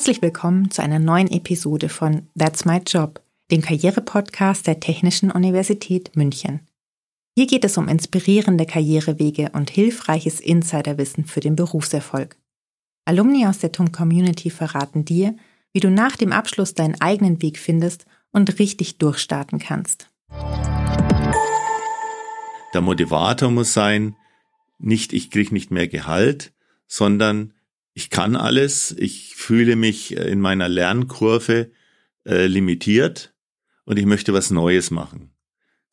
Herzlich willkommen zu einer neuen Episode von That's My Job, dem Karrierepodcast der Technischen Universität München. Hier geht es um inspirierende Karrierewege und hilfreiches Insiderwissen für den Berufserfolg. Alumni aus der TUM Community verraten dir, wie du nach dem Abschluss deinen eigenen Weg findest und richtig durchstarten kannst. Der Motivator muss sein, nicht ich kriege nicht mehr Gehalt, sondern ich kann alles, ich fühle mich äh, in meiner Lernkurve äh, limitiert und ich möchte was Neues machen.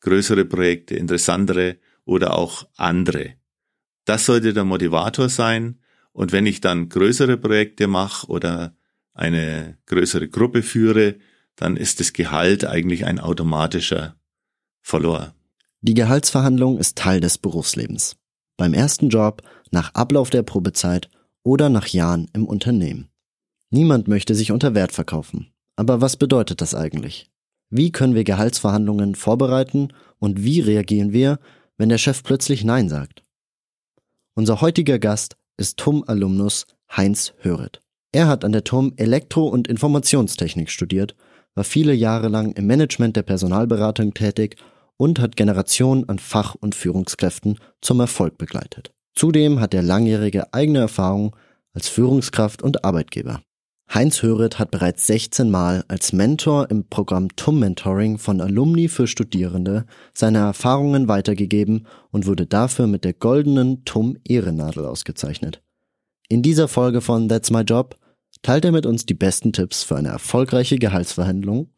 Größere Projekte, interessantere oder auch andere. Das sollte der Motivator sein. Und wenn ich dann größere Projekte mache oder eine größere Gruppe führe, dann ist das Gehalt eigentlich ein automatischer Verlor. Die Gehaltsverhandlung ist Teil des Berufslebens. Beim ersten Job, nach Ablauf der Probezeit oder nach Jahren im Unternehmen. Niemand möchte sich unter Wert verkaufen. Aber was bedeutet das eigentlich? Wie können wir Gehaltsverhandlungen vorbereiten und wie reagieren wir, wenn der Chef plötzlich Nein sagt? Unser heutiger Gast ist TUM-Alumnus Heinz Höret. Er hat an der TUM Elektro- und Informationstechnik studiert, war viele Jahre lang im Management der Personalberatung tätig und hat Generationen an Fach- und Führungskräften zum Erfolg begleitet. Zudem hat er langjährige eigene Erfahrung als Führungskraft und Arbeitgeber. Heinz Höret hat bereits 16 Mal als Mentor im Programm TUM Mentoring von Alumni für Studierende seine Erfahrungen weitergegeben und wurde dafür mit der goldenen TUM Ehrennadel ausgezeichnet. In dieser Folge von That's My Job teilt er mit uns die besten Tipps für eine erfolgreiche Gehaltsverhandlung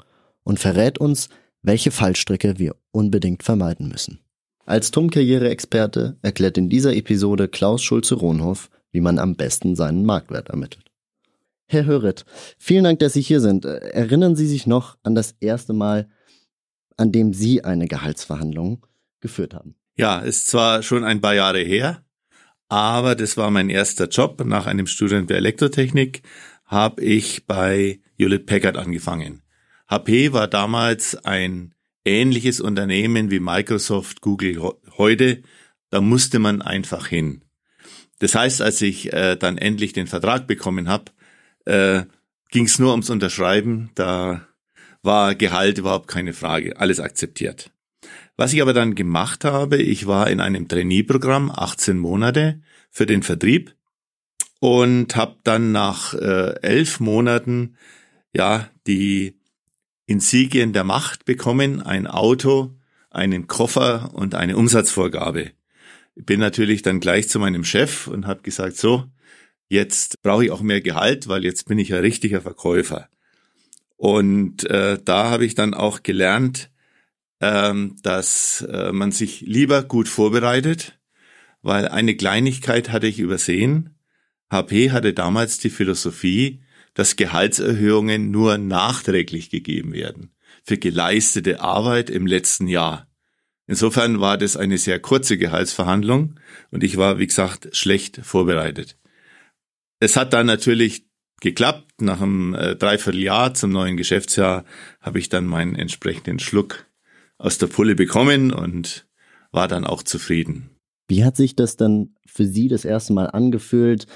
und verrät uns, welche Fallstricke wir unbedingt vermeiden müssen. Als TUM-Karriere-Experte erklärt in dieser Episode Klaus Schulze-Rohnhoff, wie man am besten seinen Marktwert ermittelt. Herr Höret, vielen Dank, dass Sie hier sind. Erinnern Sie sich noch an das erste Mal, an dem Sie eine Gehaltsverhandlung geführt haben? Ja, ist zwar schon ein paar Jahre her, aber das war mein erster Job. Nach einem Studium der Elektrotechnik habe ich bei Hewlett Packard angefangen. HP war damals ein ähnliches Unternehmen wie Microsoft, Google heute. Da musste man einfach hin. Das heißt, als ich äh, dann endlich den Vertrag bekommen habe, äh, ging es nur ums Unterschreiben. Da war Gehalt überhaupt keine Frage, alles akzeptiert. Was ich aber dann gemacht habe, ich war in einem Trainee-Programm, 18 Monate für den Vertrieb und habe dann nach äh, elf Monaten ja die Insigien der Macht bekommen, ein Auto, einen Koffer und eine Umsatzvorgabe. Ich bin natürlich dann gleich zu meinem Chef und habe gesagt, so, jetzt brauche ich auch mehr Gehalt, weil jetzt bin ich ein richtiger Verkäufer. Und äh, da habe ich dann auch gelernt, ähm, dass äh, man sich lieber gut vorbereitet, weil eine Kleinigkeit hatte ich übersehen. HP hatte damals die Philosophie, dass Gehaltserhöhungen nur nachträglich gegeben werden für geleistete Arbeit im letzten Jahr. Insofern war das eine sehr kurze Gehaltsverhandlung und ich war, wie gesagt, schlecht vorbereitet. Es hat dann natürlich geklappt. Nach einem äh, Dreivierteljahr zum neuen Geschäftsjahr habe ich dann meinen entsprechenden Schluck aus der Pulle bekommen und war dann auch zufrieden. Wie hat sich das dann für Sie das erste Mal angefühlt,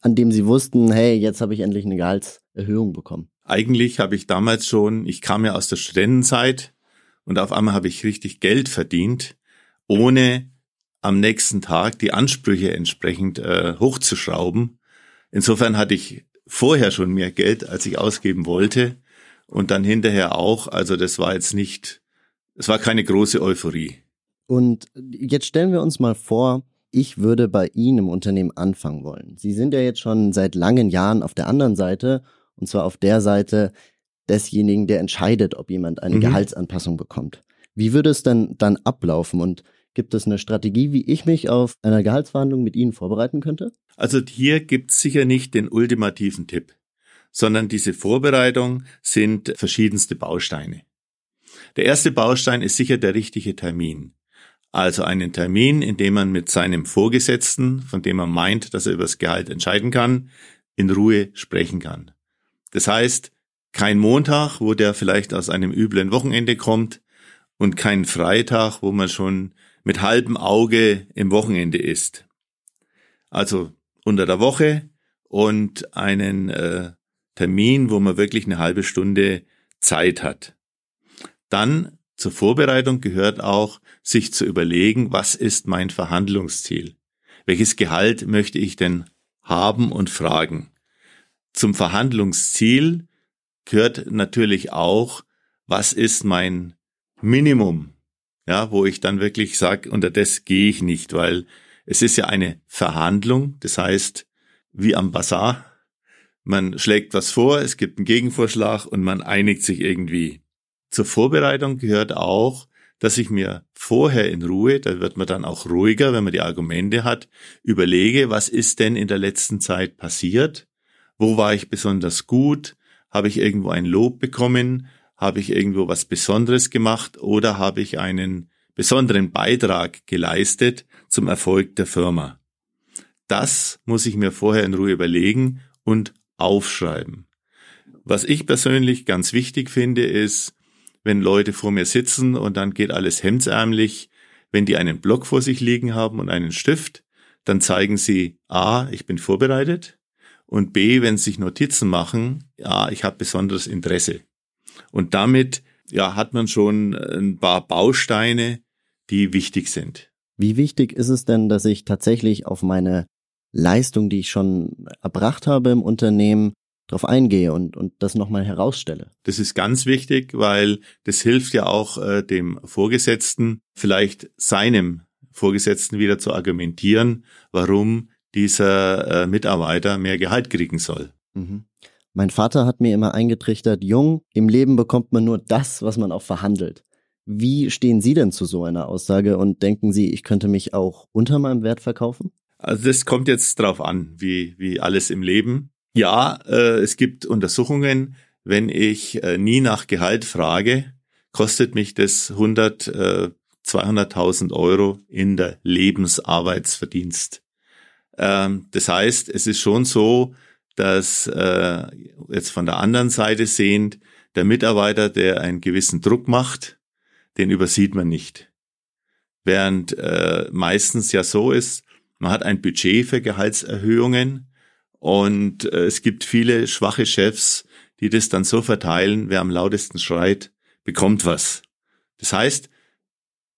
an, dem Sie wussten, hey, jetzt habe ich endlich eine Gehaltserhöhung bekommen? Eigentlich habe ich damals schon, ich kam ja aus der Studentenzeit und auf einmal habe ich richtig Geld verdient, ohne am nächsten Tag die Ansprüche entsprechend äh, hochzuschrauben. Insofern hatte ich vorher schon mehr Geld, als ich ausgeben wollte und dann hinterher auch. Also das war jetzt nicht, es war keine große Euphorie. Und jetzt stellen wir uns mal vor, ich würde bei Ihnen im Unternehmen anfangen wollen. Sie sind ja jetzt schon seit langen Jahren auf der anderen Seite, und zwar auf der Seite desjenigen, der entscheidet, ob jemand eine mhm. Gehaltsanpassung bekommt. Wie würde es denn dann ablaufen und Gibt es eine Strategie, wie ich mich auf einer Gehaltsverhandlung mit Ihnen vorbereiten könnte? Also hier gibt es sicher nicht den ultimativen Tipp, sondern diese Vorbereitung sind verschiedenste Bausteine. Der erste Baustein ist sicher der richtige Termin. Also einen Termin, in dem man mit seinem Vorgesetzten, von dem man meint, dass er über das Gehalt entscheiden kann, in Ruhe sprechen kann. Das heißt, kein Montag, wo der vielleicht aus einem üblen Wochenende kommt und kein Freitag, wo man schon mit halbem Auge im Wochenende ist. Also unter der Woche und einen äh, Termin, wo man wirklich eine halbe Stunde Zeit hat. Dann zur Vorbereitung gehört auch, sich zu überlegen, was ist mein Verhandlungsziel? Welches Gehalt möchte ich denn haben und fragen? Zum Verhandlungsziel gehört natürlich auch, was ist mein Minimum? Ja, wo ich dann wirklich sage, unter das gehe ich nicht, weil es ist ja eine Verhandlung, das heißt, wie am Bazar, man schlägt was vor, es gibt einen Gegenvorschlag und man einigt sich irgendwie. Zur Vorbereitung gehört auch, dass ich mir vorher in Ruhe, da wird man dann auch ruhiger, wenn man die Argumente hat, überlege, was ist denn in der letzten Zeit passiert? Wo war ich besonders gut? Habe ich irgendwo ein Lob bekommen? Habe ich irgendwo was Besonderes gemacht oder habe ich einen besonderen Beitrag geleistet zum Erfolg der Firma? Das muss ich mir vorher in Ruhe überlegen und aufschreiben. Was ich persönlich ganz wichtig finde, ist, wenn Leute vor mir sitzen und dann geht alles hemdsärmlich, wenn die einen Block vor sich liegen haben und einen Stift, dann zeigen sie A, ich bin vorbereitet und B, wenn sie sich Notizen machen, ja, ich habe besonderes Interesse. Und damit ja, hat man schon ein paar Bausteine, die wichtig sind. Wie wichtig ist es denn, dass ich tatsächlich auf meine Leistung, die ich schon erbracht habe im Unternehmen, darauf eingehe und, und das nochmal herausstelle. Das ist ganz wichtig, weil das hilft ja auch äh, dem Vorgesetzten, vielleicht seinem Vorgesetzten wieder zu argumentieren, warum dieser äh, Mitarbeiter mehr Gehalt kriegen soll. Mhm. Mein Vater hat mir immer eingetrichtert, jung, im Leben bekommt man nur das, was man auch verhandelt. Wie stehen Sie denn zu so einer Aussage und denken Sie, ich könnte mich auch unter meinem Wert verkaufen? Also das kommt jetzt drauf an, wie, wie alles im Leben. Ja, äh, es gibt Untersuchungen, wenn ich äh, nie nach Gehalt frage, kostet mich das 100, äh, 200.000 Euro in der Lebensarbeitsverdienst. Ähm, das heißt, es ist schon so, dass äh, jetzt von der anderen Seite sehend, der Mitarbeiter, der einen gewissen Druck macht, den übersieht man nicht. Während äh, meistens ja so ist, man hat ein Budget für Gehaltserhöhungen und äh, es gibt viele schwache Chefs, die das dann so verteilen, wer am lautesten schreit, bekommt was. Das heißt,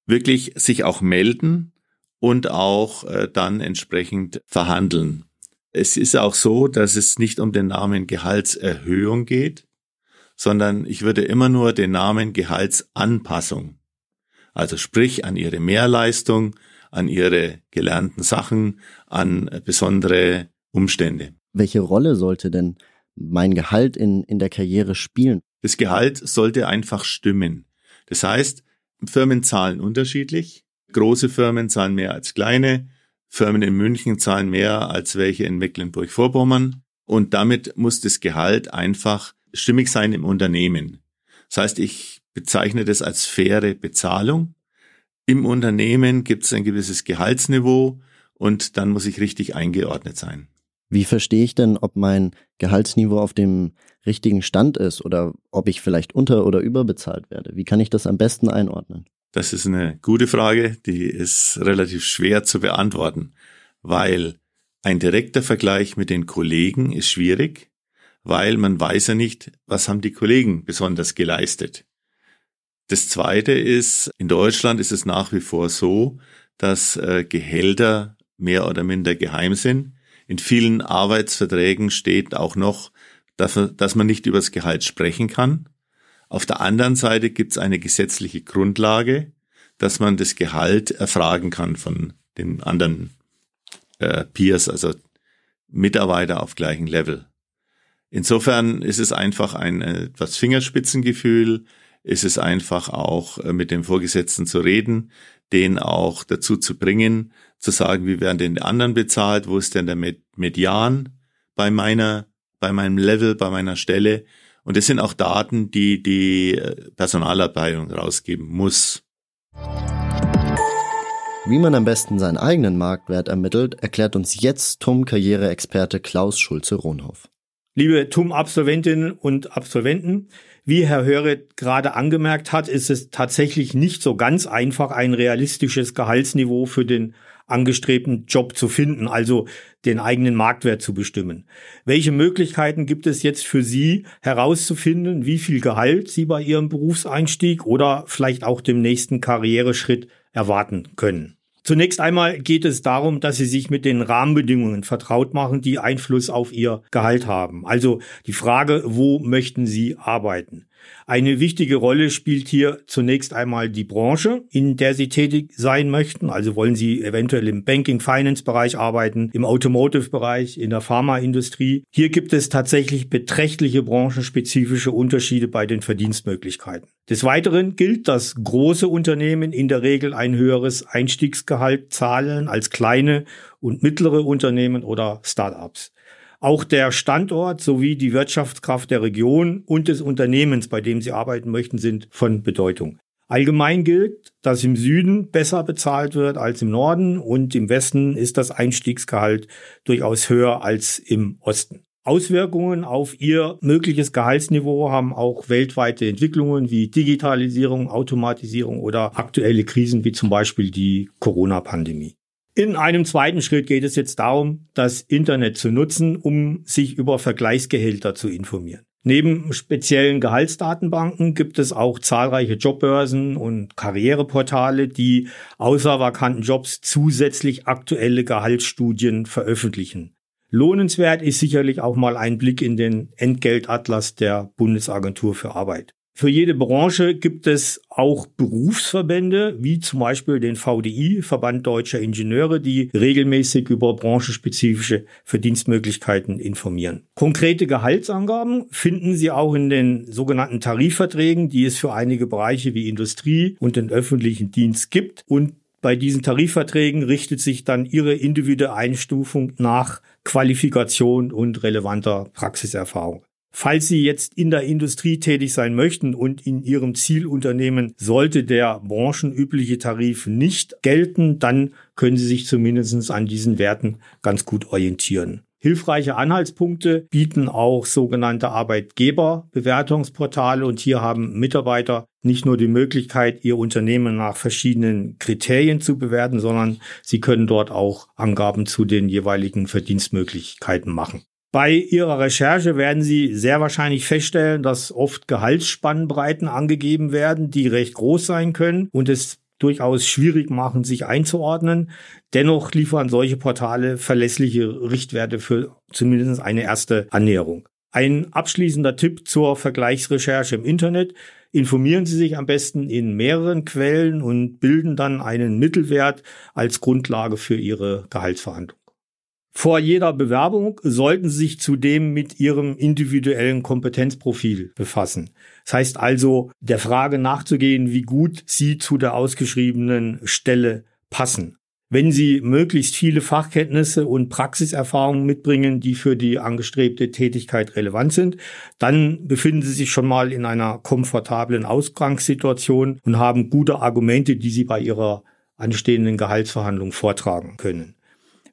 wirklich sich auch melden und auch äh, dann entsprechend verhandeln. Es ist auch so, dass es nicht um den Namen Gehaltserhöhung geht, sondern ich würde immer nur den Namen Gehaltsanpassung. Also sprich an ihre Mehrleistung, an ihre gelernten Sachen, an besondere Umstände. Welche Rolle sollte denn mein Gehalt in, in der Karriere spielen? Das Gehalt sollte einfach stimmen. Das heißt, Firmen zahlen unterschiedlich. Große Firmen zahlen mehr als kleine. Firmen in München zahlen mehr als welche in Mecklenburg-Vorpommern. Und damit muss das Gehalt einfach stimmig sein im Unternehmen. Das heißt, ich bezeichne das als faire Bezahlung. Im Unternehmen gibt es ein gewisses Gehaltsniveau und dann muss ich richtig eingeordnet sein. Wie verstehe ich denn, ob mein Gehaltsniveau auf dem richtigen Stand ist oder ob ich vielleicht unter- oder überbezahlt werde? Wie kann ich das am besten einordnen? Das ist eine gute Frage, die ist relativ schwer zu beantworten, weil ein direkter Vergleich mit den Kollegen ist schwierig, weil man weiß ja nicht, was haben die Kollegen besonders geleistet. Das Zweite ist, in Deutschland ist es nach wie vor so, dass äh, Gehälter mehr oder minder geheim sind. In vielen Arbeitsverträgen steht auch noch, dass, dass man nicht über das Gehalt sprechen kann. Auf der anderen Seite gibt es eine gesetzliche Grundlage, dass man das Gehalt erfragen kann von den anderen äh, Peers, also Mitarbeiter auf gleichem Level. Insofern ist es einfach ein etwas Fingerspitzengefühl, ist es einfach auch äh, mit dem Vorgesetzten zu reden, den auch dazu zu bringen, zu sagen, wie werden denn die anderen bezahlt, wo ist denn der Median bei meiner, bei meinem Level, bei meiner Stelle. Und das sind auch Daten, die die äh, Personalabteilung rausgeben muss. Wie man am besten seinen eigenen Marktwert ermittelt, erklärt uns jetzt TUM-Karriereexperte Klaus Schulze-Rohnhoff. Liebe TUM-Absolventinnen und Absolventen, wie Herr Höret gerade angemerkt hat, ist es tatsächlich nicht so ganz einfach, ein realistisches Gehaltsniveau für den angestrebten Job zu finden, also den eigenen Marktwert zu bestimmen. Welche Möglichkeiten gibt es jetzt für Sie herauszufinden, wie viel Gehalt Sie bei Ihrem Berufseinstieg oder vielleicht auch dem nächsten Karriereschritt erwarten können? Zunächst einmal geht es darum, dass Sie sich mit den Rahmenbedingungen vertraut machen, die Einfluss auf Ihr Gehalt haben. Also die Frage, wo möchten Sie arbeiten? Eine wichtige Rolle spielt hier zunächst einmal die Branche, in der Sie tätig sein möchten. Also wollen Sie eventuell im Banking-Finance-Bereich arbeiten, im Automotive-Bereich, in der Pharmaindustrie. Hier gibt es tatsächlich beträchtliche branchenspezifische Unterschiede bei den Verdienstmöglichkeiten. Des Weiteren gilt, dass große Unternehmen in der Regel ein höheres Einstiegsgehalt zahlen als kleine und mittlere Unternehmen oder Start-ups. Auch der Standort sowie die Wirtschaftskraft der Region und des Unternehmens, bei dem Sie arbeiten möchten, sind von Bedeutung. Allgemein gilt, dass im Süden besser bezahlt wird als im Norden und im Westen ist das Einstiegsgehalt durchaus höher als im Osten. Auswirkungen auf ihr mögliches Gehaltsniveau haben auch weltweite Entwicklungen wie Digitalisierung, Automatisierung oder aktuelle Krisen wie zum Beispiel die Corona-Pandemie. In einem zweiten Schritt geht es jetzt darum, das Internet zu nutzen, um sich über Vergleichsgehälter zu informieren. Neben speziellen Gehaltsdatenbanken gibt es auch zahlreiche Jobbörsen und Karriereportale, die außer vakanten Jobs zusätzlich aktuelle Gehaltsstudien veröffentlichen. Lohnenswert ist sicherlich auch mal ein Blick in den Entgeltatlas der Bundesagentur für Arbeit. Für jede Branche gibt es auch Berufsverbände, wie zum Beispiel den VDI, Verband Deutscher Ingenieure, die regelmäßig über branchenspezifische Verdienstmöglichkeiten informieren. Konkrete Gehaltsangaben finden Sie auch in den sogenannten Tarifverträgen, die es für einige Bereiche wie Industrie und den öffentlichen Dienst gibt. Und bei diesen Tarifverträgen richtet sich dann Ihre individuelle Einstufung nach Qualifikation und relevanter Praxiserfahrung. Falls Sie jetzt in der Industrie tätig sein möchten und in Ihrem Zielunternehmen sollte der branchenübliche Tarif nicht gelten, dann können Sie sich zumindest an diesen Werten ganz gut orientieren. Hilfreiche Anhaltspunkte bieten auch sogenannte Arbeitgeberbewertungsportale und hier haben Mitarbeiter nicht nur die Möglichkeit, ihr Unternehmen nach verschiedenen Kriterien zu bewerten, sondern sie können dort auch Angaben zu den jeweiligen Verdienstmöglichkeiten machen. Bei Ihrer Recherche werden Sie sehr wahrscheinlich feststellen, dass oft Gehaltsspannbreiten angegeben werden, die recht groß sein können und es durchaus schwierig machen, sich einzuordnen. Dennoch liefern solche Portale verlässliche Richtwerte für zumindest eine erste Annäherung. Ein abschließender Tipp zur Vergleichsrecherche im Internet. Informieren Sie sich am besten in mehreren Quellen und bilden dann einen Mittelwert als Grundlage für Ihre Gehaltsverhandlung. Vor jeder Bewerbung sollten Sie sich zudem mit Ihrem individuellen Kompetenzprofil befassen. Das heißt also, der Frage nachzugehen, wie gut Sie zu der ausgeschriebenen Stelle passen. Wenn Sie möglichst viele Fachkenntnisse und Praxiserfahrungen mitbringen, die für die angestrebte Tätigkeit relevant sind, dann befinden Sie sich schon mal in einer komfortablen Ausgangssituation und haben gute Argumente, die Sie bei Ihrer anstehenden Gehaltsverhandlung vortragen können.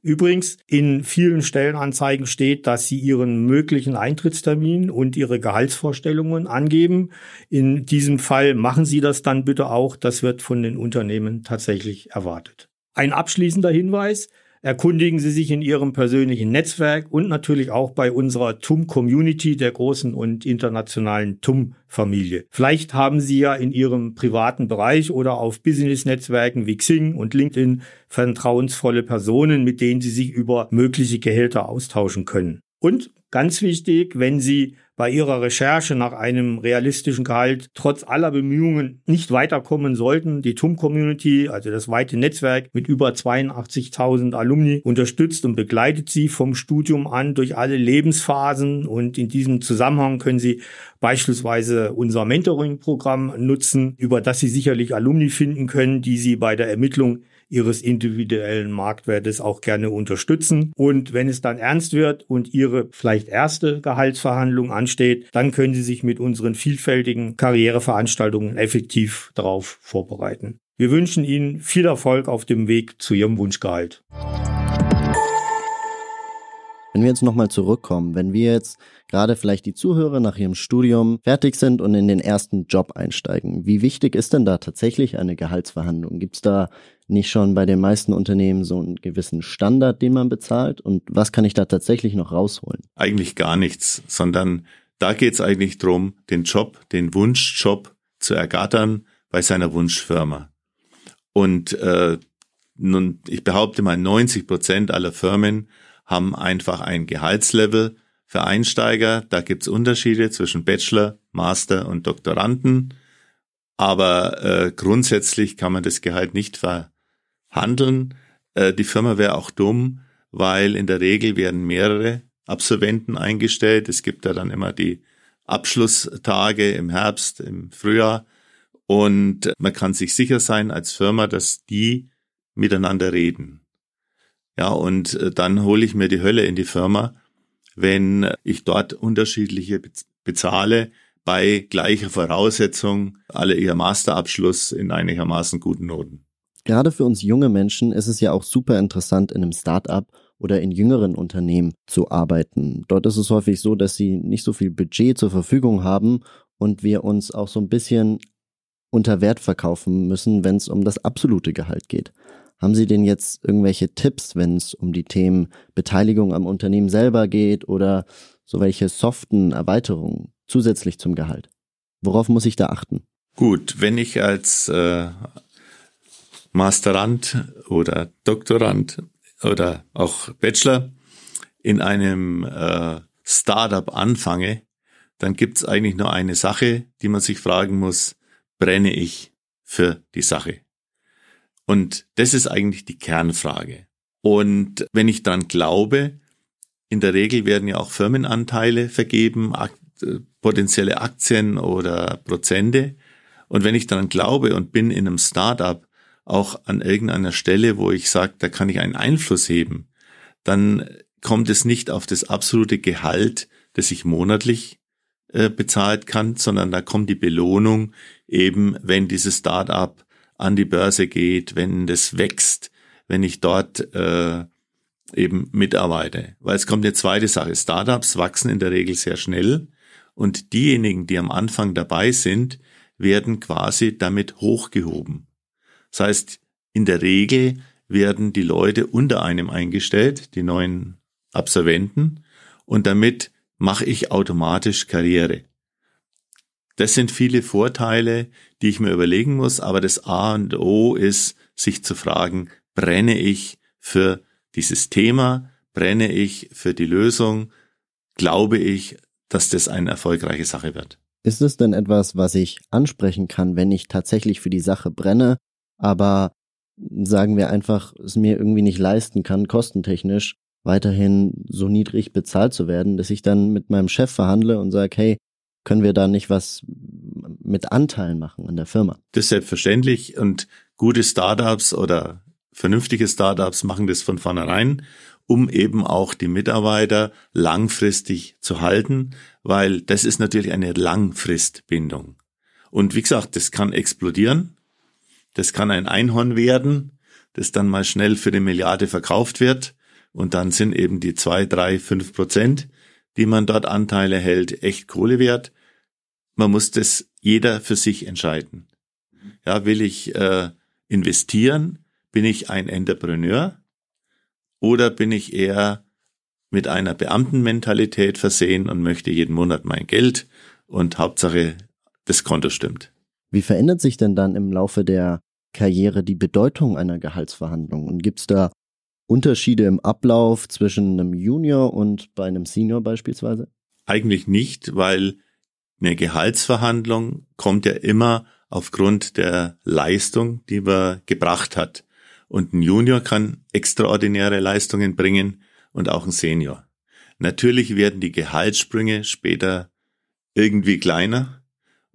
Übrigens, in vielen Stellenanzeigen steht, dass Sie Ihren möglichen Eintrittstermin und Ihre Gehaltsvorstellungen angeben. In diesem Fall machen Sie das dann bitte auch. Das wird von den Unternehmen tatsächlich erwartet. Ein abschließender Hinweis. Erkundigen Sie sich in Ihrem persönlichen Netzwerk und natürlich auch bei unserer TUM-Community der großen und internationalen TUM-Familie. Vielleicht haben Sie ja in Ihrem privaten Bereich oder auf Business-Netzwerken wie Xing und LinkedIn vertrauensvolle Personen, mit denen Sie sich über mögliche Gehälter austauschen können. Und ganz wichtig, wenn Sie bei ihrer Recherche nach einem realistischen Gehalt trotz aller Bemühungen nicht weiterkommen sollten. Die TUM-Community, also das weite Netzwerk mit über 82.000 Alumni, unterstützt und begleitet sie vom Studium an durch alle Lebensphasen und in diesem Zusammenhang können Sie beispielsweise unser Mentoring-Programm nutzen, über das Sie sicherlich Alumni finden können, die Sie bei der Ermittlung ihres individuellen Marktwertes auch gerne unterstützen. Und wenn es dann ernst wird und Ihre vielleicht erste Gehaltsverhandlung ansteht, dann können Sie sich mit unseren vielfältigen Karriereveranstaltungen effektiv darauf vorbereiten. Wir wünschen Ihnen viel Erfolg auf dem Weg zu Ihrem Wunschgehalt. Wenn wir jetzt nochmal zurückkommen, wenn wir jetzt gerade vielleicht die Zuhörer nach ihrem Studium fertig sind und in den ersten Job einsteigen, wie wichtig ist denn da tatsächlich eine Gehaltsverhandlung? Gibt es da nicht schon bei den meisten Unternehmen so einen gewissen Standard, den man bezahlt? Und was kann ich da tatsächlich noch rausholen? Eigentlich gar nichts, sondern da geht es eigentlich drum, den Job, den Wunschjob zu ergattern bei seiner Wunschfirma. Und äh, nun, ich behaupte mal, 90 Prozent aller Firmen haben einfach ein Gehaltslevel für Einsteiger. Da gibt's Unterschiede zwischen Bachelor, Master und Doktoranden. Aber äh, grundsätzlich kann man das Gehalt nicht verhandeln. Äh, die Firma wäre auch dumm, weil in der Regel werden mehrere Absolventen eingestellt. Es gibt da dann immer die Abschlusstage im Herbst, im Frühjahr. Und man kann sich sicher sein als Firma, dass die miteinander reden. Ja, und äh, dann hole ich mir die Hölle in die Firma, wenn ich dort unterschiedliche bezahle bei gleicher Voraussetzung, alle ihr Masterabschluss in einigermaßen guten Noten. Gerade für uns junge Menschen ist es ja auch super interessant, in einem Start-up oder in jüngeren Unternehmen zu arbeiten. Dort ist es häufig so, dass sie nicht so viel Budget zur Verfügung haben und wir uns auch so ein bisschen unter Wert verkaufen müssen, wenn es um das absolute Gehalt geht. Haben Sie denn jetzt irgendwelche Tipps, wenn es um die Themen Beteiligung am Unternehmen selber geht oder so welche soften Erweiterungen zusätzlich zum Gehalt? Worauf muss ich da achten? Gut, wenn ich als äh, Masterand oder Doktorand oder auch Bachelor in einem äh, Startup anfange, dann gibt's eigentlich nur eine Sache, die man sich fragen muss, brenne ich für die Sache? Und das ist eigentlich die Kernfrage. Und wenn ich dann glaube, in der Regel werden ja auch Firmenanteile vergeben, ak äh, potenzielle Aktien oder Prozente. Und wenn ich dann glaube und bin in einem Startup auch an irgendeiner Stelle, wo ich sage, da kann ich einen Einfluss heben, dann kommt es nicht auf das absolute Gehalt, das ich monatlich äh, bezahlt kann, sondern da kommt die Belohnung eben, wenn dieses Startup an die Börse geht, wenn das wächst, wenn ich dort äh, eben mitarbeite. Weil es kommt eine zweite Sache. Startups wachsen in der Regel sehr schnell und diejenigen, die am Anfang dabei sind, werden quasi damit hochgehoben. Das heißt, in der Regel werden die Leute unter einem eingestellt, die neuen Absolventen, und damit mache ich automatisch Karriere. Das sind viele Vorteile, die ich mir überlegen muss, aber das A und O ist, sich zu fragen, brenne ich für dieses Thema, brenne ich für die Lösung, glaube ich, dass das eine erfolgreiche Sache wird. Ist es denn etwas, was ich ansprechen kann, wenn ich tatsächlich für die Sache brenne, aber sagen wir einfach, es mir irgendwie nicht leisten kann, kostentechnisch weiterhin so niedrig bezahlt zu werden, dass ich dann mit meinem Chef verhandle und sage, hey, können wir da nicht was mit Anteilen machen in der Firma? Das ist selbstverständlich und gute Startups oder vernünftige Startups machen das von vornherein, um eben auch die Mitarbeiter langfristig zu halten, weil das ist natürlich eine Langfristbindung. Und wie gesagt, das kann explodieren. Das kann ein Einhorn werden, das dann mal schnell für eine Milliarde verkauft wird. Und dann sind eben die zwei, drei, fünf Prozent, die man dort Anteile hält, echt Kohle wert. Man muss das jeder für sich entscheiden. Ja, will ich äh, investieren? Bin ich ein Entrepreneur? Oder bin ich eher mit einer Beamtenmentalität versehen und möchte jeden Monat mein Geld und Hauptsache das Konto stimmt? Wie verändert sich denn dann im Laufe der Karriere die Bedeutung einer Gehaltsverhandlung? Und gibt es da Unterschiede im Ablauf zwischen einem Junior und bei einem Senior beispielsweise? Eigentlich nicht, weil eine Gehaltsverhandlung kommt ja immer aufgrund der Leistung, die man gebracht hat. Und ein Junior kann extraordinäre Leistungen bringen und auch ein Senior. Natürlich werden die Gehaltssprünge später irgendwie kleiner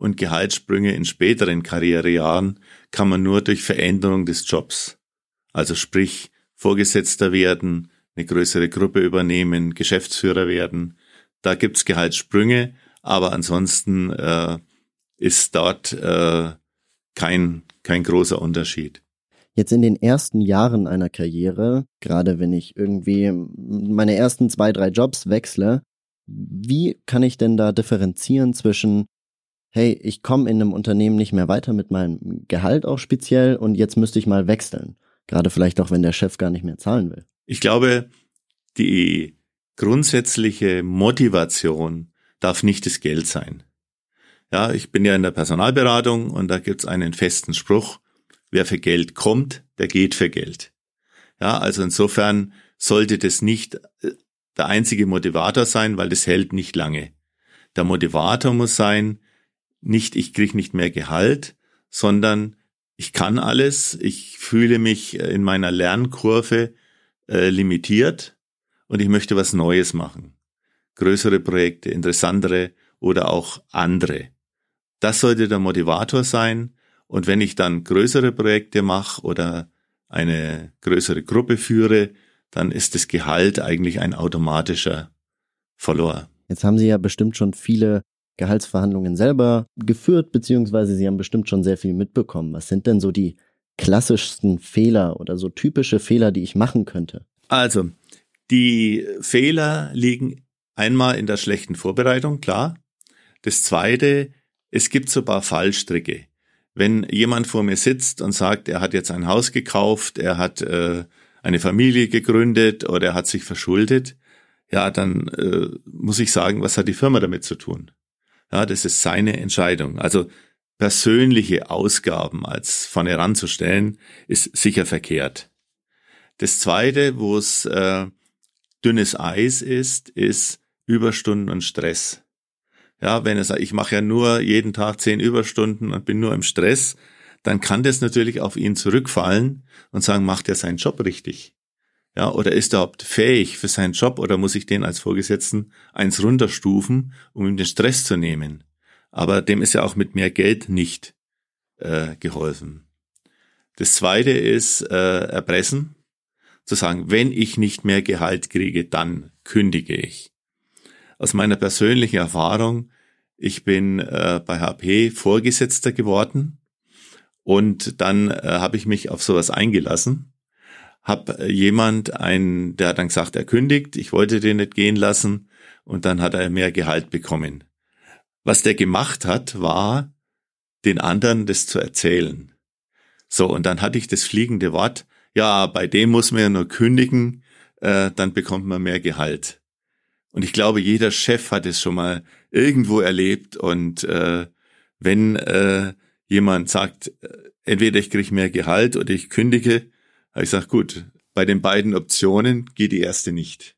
und Gehaltssprünge in späteren Karrierejahren kann man nur durch Veränderung des Jobs, also sprich Vorgesetzter werden, eine größere Gruppe übernehmen, Geschäftsführer werden. Da gibt's Gehaltssprünge, aber ansonsten äh, ist dort äh, kein, kein großer Unterschied. Jetzt in den ersten Jahren einer Karriere, gerade wenn ich irgendwie meine ersten zwei, drei Jobs wechsle, wie kann ich denn da differenzieren zwischen, hey, ich komme in einem Unternehmen nicht mehr weiter mit meinem Gehalt auch speziell und jetzt müsste ich mal wechseln. Gerade vielleicht auch, wenn der Chef gar nicht mehr zahlen will. Ich glaube, die grundsätzliche Motivation darf nicht das Geld sein. Ja, ich bin ja in der Personalberatung und da gibt's einen festen Spruch, wer für Geld kommt, der geht für Geld. Ja, also insofern sollte das nicht äh, der einzige Motivator sein, weil das hält nicht lange. Der Motivator muss sein, nicht ich krieg nicht mehr Gehalt, sondern ich kann alles, ich fühle mich in meiner Lernkurve äh, limitiert und ich möchte was Neues machen. Größere Projekte, interessantere oder auch andere. Das sollte der Motivator sein und wenn ich dann größere Projekte mache oder eine größere Gruppe führe, dann ist das Gehalt eigentlich ein automatischer Follower. Jetzt haben Sie ja bestimmt schon viele Gehaltsverhandlungen selber geführt, beziehungsweise Sie haben bestimmt schon sehr viel mitbekommen. Was sind denn so die klassischsten Fehler oder so typische Fehler, die ich machen könnte? Also, die Fehler liegen einmal in der schlechten Vorbereitung, klar. Das zweite, es gibt so ein paar Fallstricke wenn jemand vor mir sitzt und sagt, er hat jetzt ein Haus gekauft, er hat äh, eine Familie gegründet oder er hat sich verschuldet, ja, dann äh, muss ich sagen, was hat die Firma damit zu tun? Ja, das ist seine Entscheidung. Also persönliche Ausgaben als vorne heranzustellen, ist sicher verkehrt. Das zweite, wo es äh, dünnes Eis ist, ist Überstunden und Stress. Ja, wenn er sagt, ich mache ja nur jeden Tag zehn Überstunden und bin nur im Stress, dann kann das natürlich auf ihn zurückfallen und sagen, macht er seinen Job richtig? Ja, oder ist er überhaupt fähig für seinen Job oder muss ich den als Vorgesetzten eins runterstufen, um ihm den Stress zu nehmen? Aber dem ist ja auch mit mehr Geld nicht äh, geholfen. Das zweite ist äh, Erpressen, zu sagen, wenn ich nicht mehr Gehalt kriege, dann kündige ich. Aus meiner persönlichen Erfahrung ich bin äh, bei HP Vorgesetzter geworden und dann äh, habe ich mich auf sowas eingelassen. Hab äh, jemand, ein, der hat dann gesagt, er kündigt, ich wollte den nicht gehen lassen und dann hat er mehr Gehalt bekommen. Was der gemacht hat, war, den anderen das zu erzählen. So, und dann hatte ich das fliegende Wort, ja, bei dem muss man ja nur kündigen, äh, dann bekommt man mehr Gehalt. Und ich glaube, jeder Chef hat es schon mal irgendwo erlebt. Und äh, wenn äh, jemand sagt, äh, entweder ich kriege mehr Gehalt oder ich kündige, ich gesagt, gut, bei den beiden Optionen geht die erste nicht.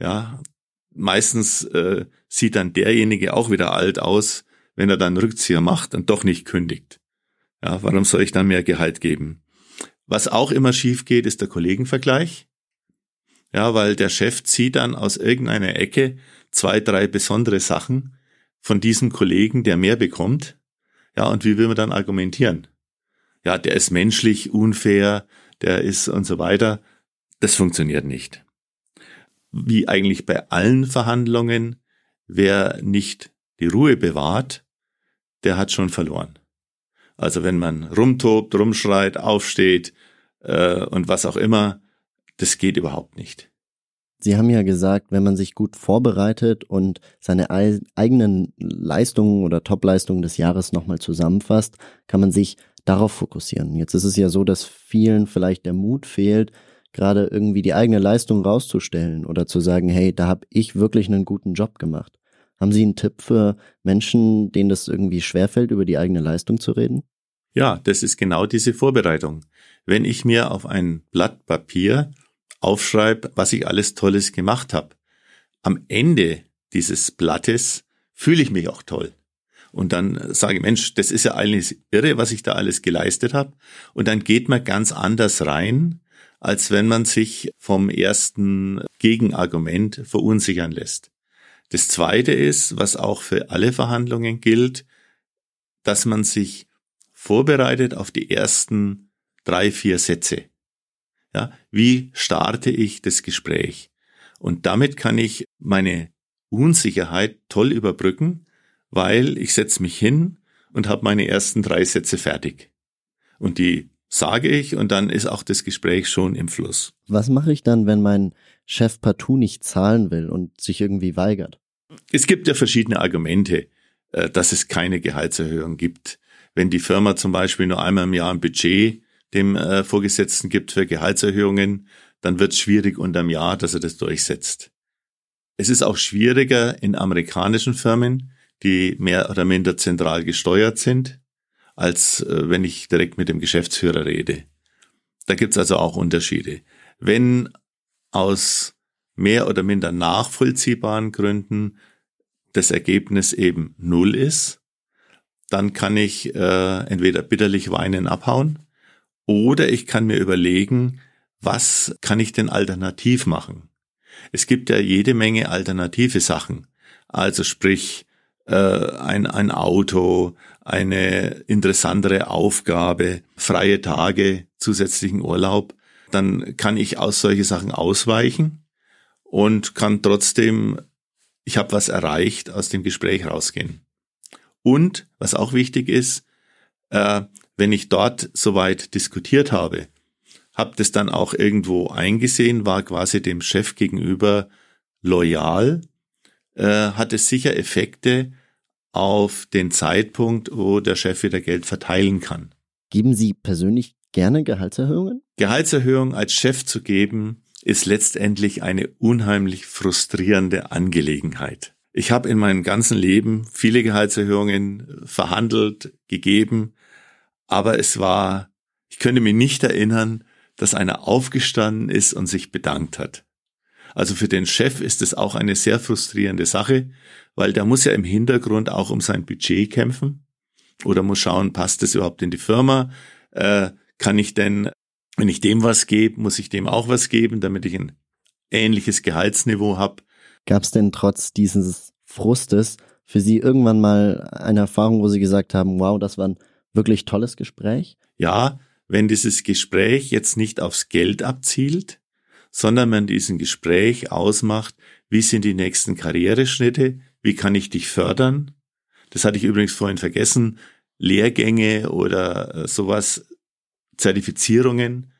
Ja, meistens äh, sieht dann derjenige auch wieder alt aus, wenn er dann Rückzieher macht und doch nicht kündigt. Ja, warum soll ich dann mehr Gehalt geben? Was auch immer schief geht, ist der Kollegenvergleich. Ja, weil der Chef zieht dann aus irgendeiner Ecke zwei, drei besondere Sachen von diesem Kollegen, der mehr bekommt. Ja, und wie will man dann argumentieren? Ja, der ist menschlich unfair, der ist und so weiter. Das funktioniert nicht. Wie eigentlich bei allen Verhandlungen, wer nicht die Ruhe bewahrt, der hat schon verloren. Also wenn man rumtobt, rumschreit, aufsteht äh, und was auch immer, das geht überhaupt nicht. Sie haben ja gesagt, wenn man sich gut vorbereitet und seine eigenen Leistungen oder Topleistungen des Jahres nochmal zusammenfasst, kann man sich darauf fokussieren. Jetzt ist es ja so, dass vielen vielleicht der Mut fehlt, gerade irgendwie die eigene Leistung rauszustellen oder zu sagen, hey, da habe ich wirklich einen guten Job gemacht. Haben Sie einen Tipp für Menschen, denen das irgendwie schwerfällt, über die eigene Leistung zu reden? Ja, das ist genau diese Vorbereitung. Wenn ich mir auf ein Blatt Papier aufschreibe, was ich alles Tolles gemacht habe. Am Ende dieses Blattes fühle ich mich auch toll. Und dann sage Mensch, das ist ja alles irre, was ich da alles geleistet habe. Und dann geht man ganz anders rein, als wenn man sich vom ersten Gegenargument verunsichern lässt. Das Zweite ist, was auch für alle Verhandlungen gilt, dass man sich vorbereitet auf die ersten drei, vier Sätze. Ja, wie starte ich das Gespräch? Und damit kann ich meine Unsicherheit toll überbrücken, weil ich setze mich hin und habe meine ersten drei Sätze fertig. Und die sage ich und dann ist auch das Gespräch schon im Fluss. Was mache ich dann, wenn mein Chef partout nicht zahlen will und sich irgendwie weigert? Es gibt ja verschiedene Argumente, äh, dass es keine Gehaltserhöhung gibt. Wenn die Firma zum Beispiel nur einmal im Jahr ein Budget dem äh, Vorgesetzten gibt für Gehaltserhöhungen, dann wird es schwierig unterm Jahr, dass er das durchsetzt. Es ist auch schwieriger in amerikanischen Firmen, die mehr oder minder zentral gesteuert sind, als äh, wenn ich direkt mit dem Geschäftsführer rede. Da gibt's also auch Unterschiede. Wenn aus mehr oder minder nachvollziehbaren Gründen das Ergebnis eben null ist, dann kann ich äh, entweder bitterlich weinen abhauen oder ich kann mir überlegen, was kann ich denn alternativ machen? Es gibt ja jede Menge alternative Sachen. Also sprich, ein, ein Auto, eine interessantere Aufgabe, freie Tage, zusätzlichen Urlaub. Dann kann ich aus solche Sachen ausweichen und kann trotzdem, ich habe was erreicht, aus dem Gespräch rausgehen. Und was auch wichtig ist, äh, wenn ich dort soweit diskutiert habe, habe das dann auch irgendwo eingesehen, war quasi dem Chef gegenüber loyal, äh, hat es sicher Effekte auf den Zeitpunkt, wo der Chef wieder Geld verteilen kann. Geben Sie persönlich gerne Gehaltserhöhungen? Gehaltserhöhung als Chef zu geben, ist letztendlich eine unheimlich frustrierende Angelegenheit. Ich habe in meinem ganzen Leben viele Gehaltserhöhungen verhandelt, gegeben, aber es war, ich könnte mich nicht erinnern, dass einer aufgestanden ist und sich bedankt hat. Also für den Chef ist es auch eine sehr frustrierende Sache, weil der muss ja im Hintergrund auch um sein Budget kämpfen oder muss schauen, passt das überhaupt in die Firma? Äh, kann ich denn, wenn ich dem was gebe, muss ich dem auch was geben, damit ich ein ähnliches Gehaltsniveau habe? Gab es denn trotz dieses Frustes für Sie irgendwann mal eine Erfahrung, wo Sie gesagt haben, wow, das war ein wirklich tolles Gespräch? Ja, wenn dieses Gespräch jetzt nicht aufs Geld abzielt, sondern man diesen Gespräch ausmacht, wie sind die nächsten Karriereschritte, wie kann ich dich fördern. Das hatte ich übrigens vorhin vergessen. Lehrgänge oder äh, sowas, Zertifizierungen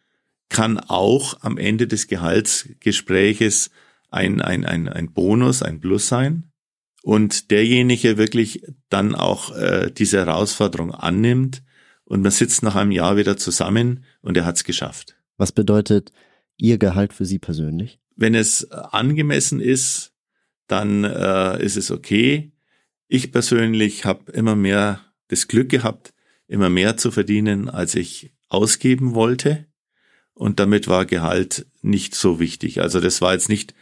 kann auch am Ende des Gehaltsgespräches ein, ein, ein, ein Bonus, ein Plus sein. Und derjenige wirklich dann auch äh, diese Herausforderung annimmt und man sitzt nach einem Jahr wieder zusammen und er hat's geschafft. Was bedeutet Ihr Gehalt für Sie persönlich? Wenn es angemessen ist, dann äh, ist es okay. Ich persönlich habe immer mehr das Glück gehabt, immer mehr zu verdienen, als ich ausgeben wollte. Und damit war Gehalt nicht so wichtig. Also das war jetzt nicht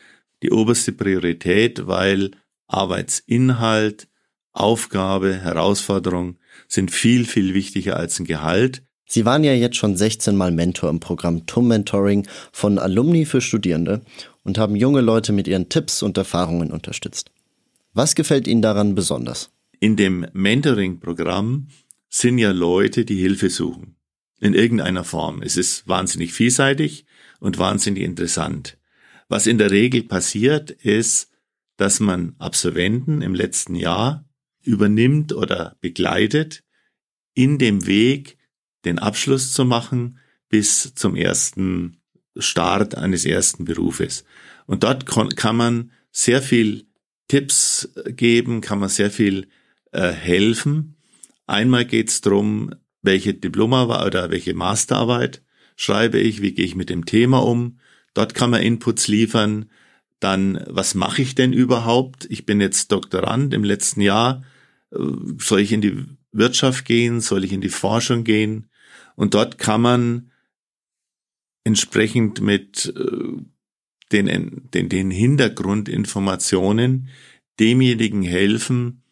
die oberste Priorität, weil Arbeitsinhalt, Aufgabe, Herausforderung sind viel, viel wichtiger als ein Gehalt. Sie waren ja jetzt schon 16 Mal Mentor im Programm TUM Mentoring von Alumni für Studierende und haben junge Leute mit ihren Tipps und Erfahrungen unterstützt. Was gefällt Ihnen daran besonders? In dem Mentoring-Programm sind ja Leute, die Hilfe suchen. In irgendeiner Form. Es ist wahnsinnig vielseitig und wahnsinnig interessant. Was in der Regel passiert, ist, dass man Absolventen im letzten Jahr übernimmt oder begleitet in dem Weg, den Abschluss zu machen bis zum ersten Start eines ersten Berufes. Und dort kann man sehr viel Tipps geben, kann man sehr viel äh, helfen. Einmal geht es darum, welche Diplomarbeit oder welche Masterarbeit schreibe ich, wie gehe ich mit dem Thema um. Dort kann man Inputs liefern. Dann, was mache ich denn überhaupt? Ich bin jetzt Doktorand im letzten Jahr. Äh, soll ich in die Wirtschaft gehen? Soll ich in die Forschung gehen? Und dort kann man entsprechend mit äh, den, den, den Hintergrundinformationen demjenigen helfen,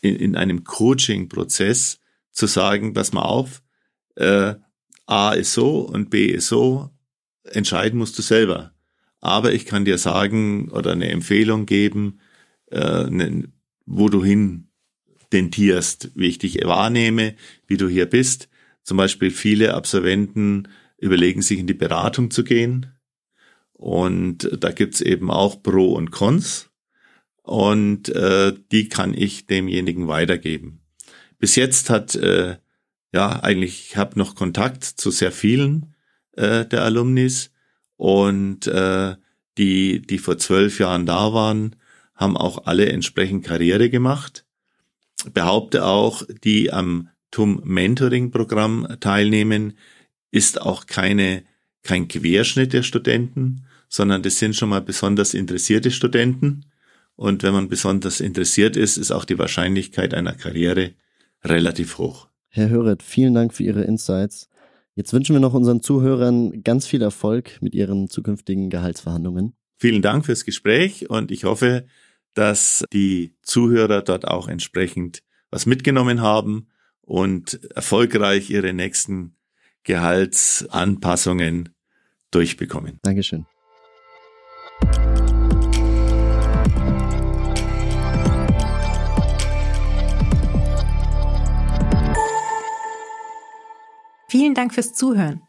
in, in einem Coaching-Prozess zu sagen, pass mal auf, äh, A ist so und B ist so, entscheiden musst du selber. Aber ich kann dir sagen oder eine Empfehlung geben, äh, ne, wo du hin tentierst, wie ich dich wahrnehme, wie du hier bist. Zum Beispiel viele Absolventen überlegen sich in die Beratung zu gehen. Und da gibt's eben auch Pro und Cons. Und äh, die kann ich demjenigen weitergeben. Bis jetzt hat äh, ja, eigentlich, ich habe noch Kontakt zu sehr vielen äh, der Alumnis und äh, die, die vor zwölf Jahren da waren, haben auch alle entsprechend Karriere gemacht. Behaupte auch, die am TUM Mentoring Programm teilnehmen, ist auch keine, kein Querschnitt der Studenten, sondern das sind schon mal besonders interessierte Studenten. Und wenn man besonders interessiert ist, ist auch die Wahrscheinlichkeit einer Karriere relativ hoch. Herr Höret, vielen Dank für Ihre Insights. Jetzt wünschen wir noch unseren Zuhörern ganz viel Erfolg mit ihren zukünftigen Gehaltsverhandlungen. Vielen Dank fürs Gespräch und ich hoffe, dass die Zuhörer dort auch entsprechend was mitgenommen haben und erfolgreich ihre nächsten Gehaltsanpassungen durchbekommen. Dankeschön. Vielen Dank fürs Zuhören.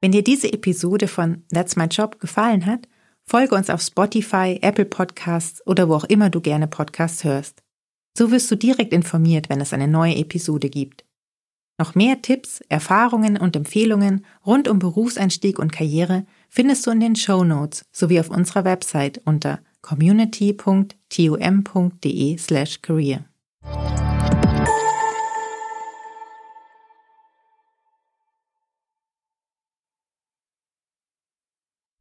Wenn dir diese Episode von That's My Job gefallen hat, folge uns auf Spotify, Apple Podcasts oder wo auch immer du gerne Podcasts hörst. So wirst du direkt informiert, wenn es eine neue Episode gibt. Noch mehr Tipps, Erfahrungen und Empfehlungen rund um Berufseinstieg und Karriere findest du in den Show Notes sowie auf unserer Website unter community.tum.de/career.